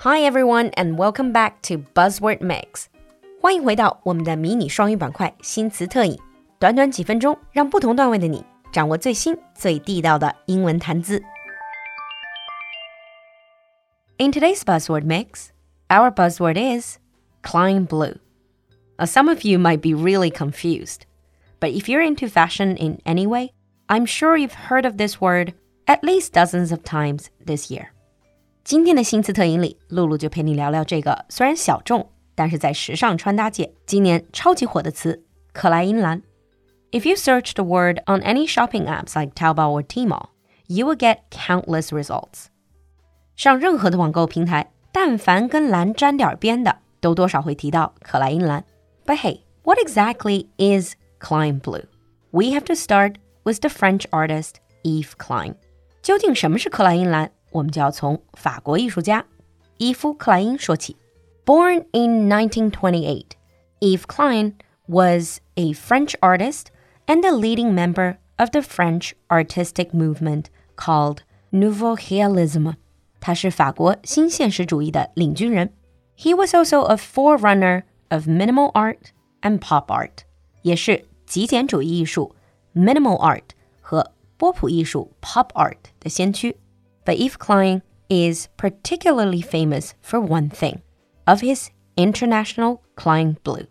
Hi everyone, and welcome back to Buzzword Mix. 欢迎回到我们的迷你双语板块新词特饮。短短几分钟，让不同段位的你掌握最新最地道的英文谈资。In today's Buzzword Mix, our buzzword is Klein Blue. Now, some of you might be really confused, but if you're into fashion in any way, I'm sure you've heard of this word at least dozens of times this year. 今天的新词特饮里，璐璐就陪你聊聊这个虽然小众，但是在时尚穿搭界今年超级火的词——克莱因蓝。If you search the word on any shopping apps like Taobao or Tmall, you will get countless results. 上任何的网购平台，但凡跟蓝沾点边的，都多少会提到可莱因蓝。But hey, what exactly is Klein Blue? We have to start with the French artist Yves Klein. 究竟什么是克莱因蓝？我们就要从法国艺术家伊夫·克莱因说起。Born in 1928, Yves Klein was a French artist and a leading member of the French artistic movement called Nouveau Realisme. 他是法国新现实主义的领军人。He was also a forerunner of minimal art and pop art，也是极简主义艺术 minimal art 和波普艺术 pop art 的先驱。 but Yves Klein is particularly famous for one thing of his International Klein Blue.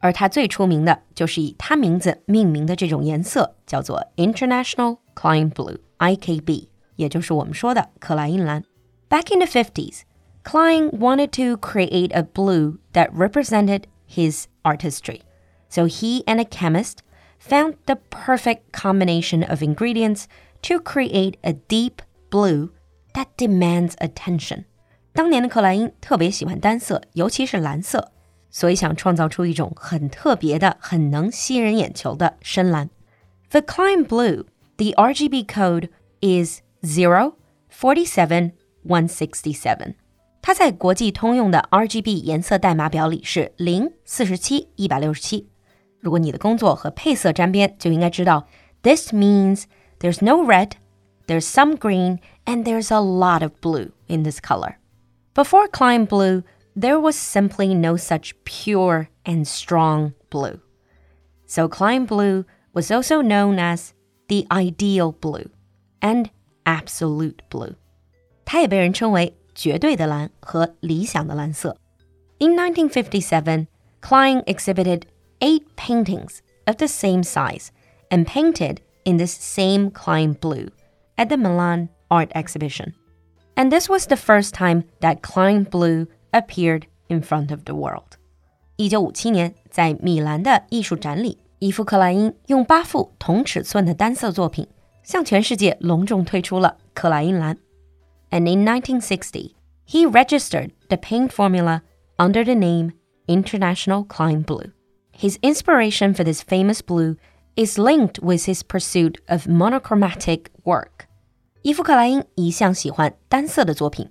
而他最出名的就是以他名字命名的这种颜色，叫做 International Klein back in the 50s, Klein wanted to create a blue that represented his artistry. So he and a chemist found the perfect combination of ingredients to create a deep blue that demands attention。当年的克莱因特别喜欢单色，尤其是蓝色，所以想创造出一种很特别的、很能吸人眼球的深蓝。The Klein Blue, the RGB code is zero forty seven one sixty seven。它在国际通用的 RGB 颜色代码表里是零、四十七、一百六十七。如果你的工作和配色沾边，就应该知道，This means there's no red there's some green, and there's a lot of blue in this color. Before Klein Blue, there was simply no such pure and strong blue. So Klein Blue was also known as the ideal blue and absolute blue. 它也被人称为绝对的蓝和理想的蓝色。In 1957, Klein exhibited eight paintings of the same size and painted in this same Klein blue at the Milan Art Exhibition. And this was the first time that Klein Blue appeared in front of the world. 一九五七年，在米兰的艺术展里，伊夫克莱因用八幅同尺寸的单色作品，向全世界隆重推出了克莱因蓝。And in 1960, he registered the paint formula under the name International Klein Blue. His inspiration for this famous blue is linked with his pursuit of monochromatic work. 伊夫克莱因一向喜欢单色的作品，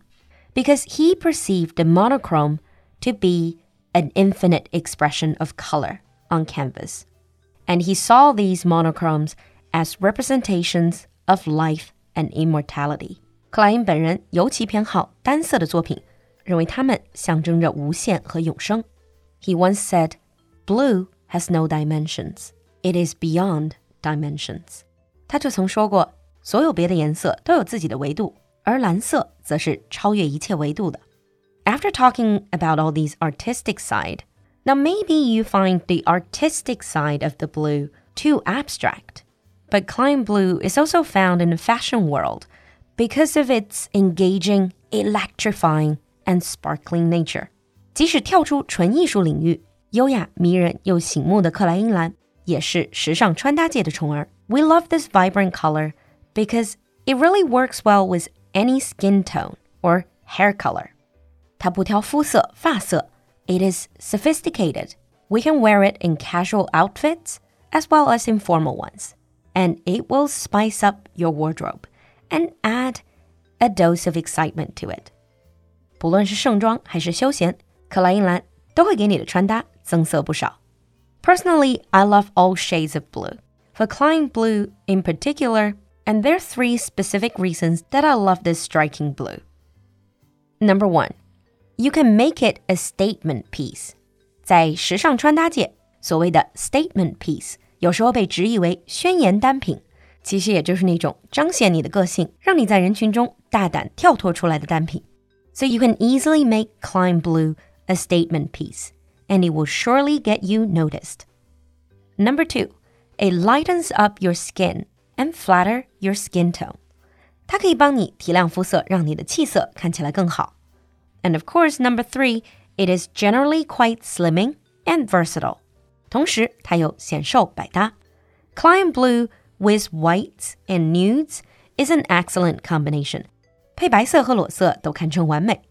because he perceived the monochrome to be an infinite expression of color on canvas, and he saw these monochromes as representations of life and immortality. 克莱因本人尤其偏好单色的作品，认为它们象征着无限和永生。He once said, "Blue has no dimensions." It is beyond dimensions。他就曾说过， 所有别的颜色都有自己的维度，而蓝色则是超越一切维度的。After talking about all these artistic side, now maybe you find the artistic side of the blue too abstract. But Klein blue is also found in the fashion world because of its engaging, electrifying, and sparkling nature. 即使跳出纯艺术领域，优雅、迷人又醒目的克莱因蓝也是时尚穿搭界的宠儿。We love this vibrant color because it really works well with any skin tone or hair color. 它不挑肤色、发色。It is sophisticated. We can wear it in casual outfits as well as in formal ones. And it will spice up your wardrobe and add a dose of excitement to it. 不论是盛装还是休闲，克莱因蓝都会给你的穿搭增色不少。Personally, I love all shades of blue. For Klein blue in particular, and there are three specific reasons that I love this striking blue. Number one, You can make it a statement piece。在时尚穿搭界，所谓的 statement piece 有时候被直译为宣言单品，其实也就是那种彰显你的个性，让你在人群中大胆跳脱出来的单品。So you can easily make Klein Blue a statement piece, and it will surely get you noticed. Number two, it lightens up your skin and flatter your skin tone. 它可以帮你提亮肤色，让你的气色看起来更好。And of course, number three, it is generally quite slimming and versatile. 同时，它有显瘦百搭。Klein blue with whites and nudes is an excellent combination. 配白色和裸色都堪称完美。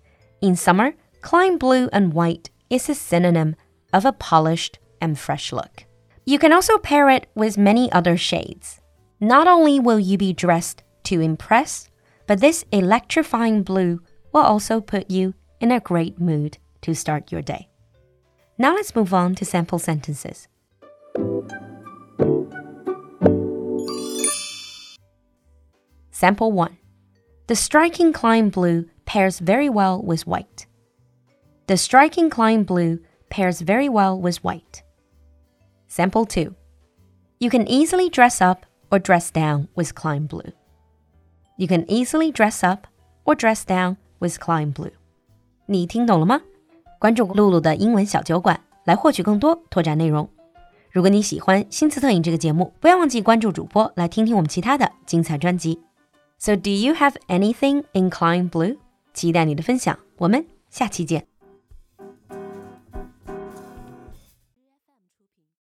In summer, Klein blue and white is a synonym of a polished and fresh look. You can also pair it with many other shades. Not only will you be dressed to impress, but this electrifying blue will also put you in a great mood to start your day. Now let's move on to sample sentences. Sample 1. The striking Klein blue pairs very well with white. The striking Klein blue pairs very well with white. Sample 2. You can easily dress up or dress down with Klein blue. You can easily dress up or dress down with Klein Blue。你听懂了吗？关注露露的英文小酒馆，来获取更多拓展内容。如果你喜欢新词特饮这个节目，不要忘记关注主播，来听听我们其他的精彩专辑。So do you have anything in Klein Blue？期待你的分享，我们下期见。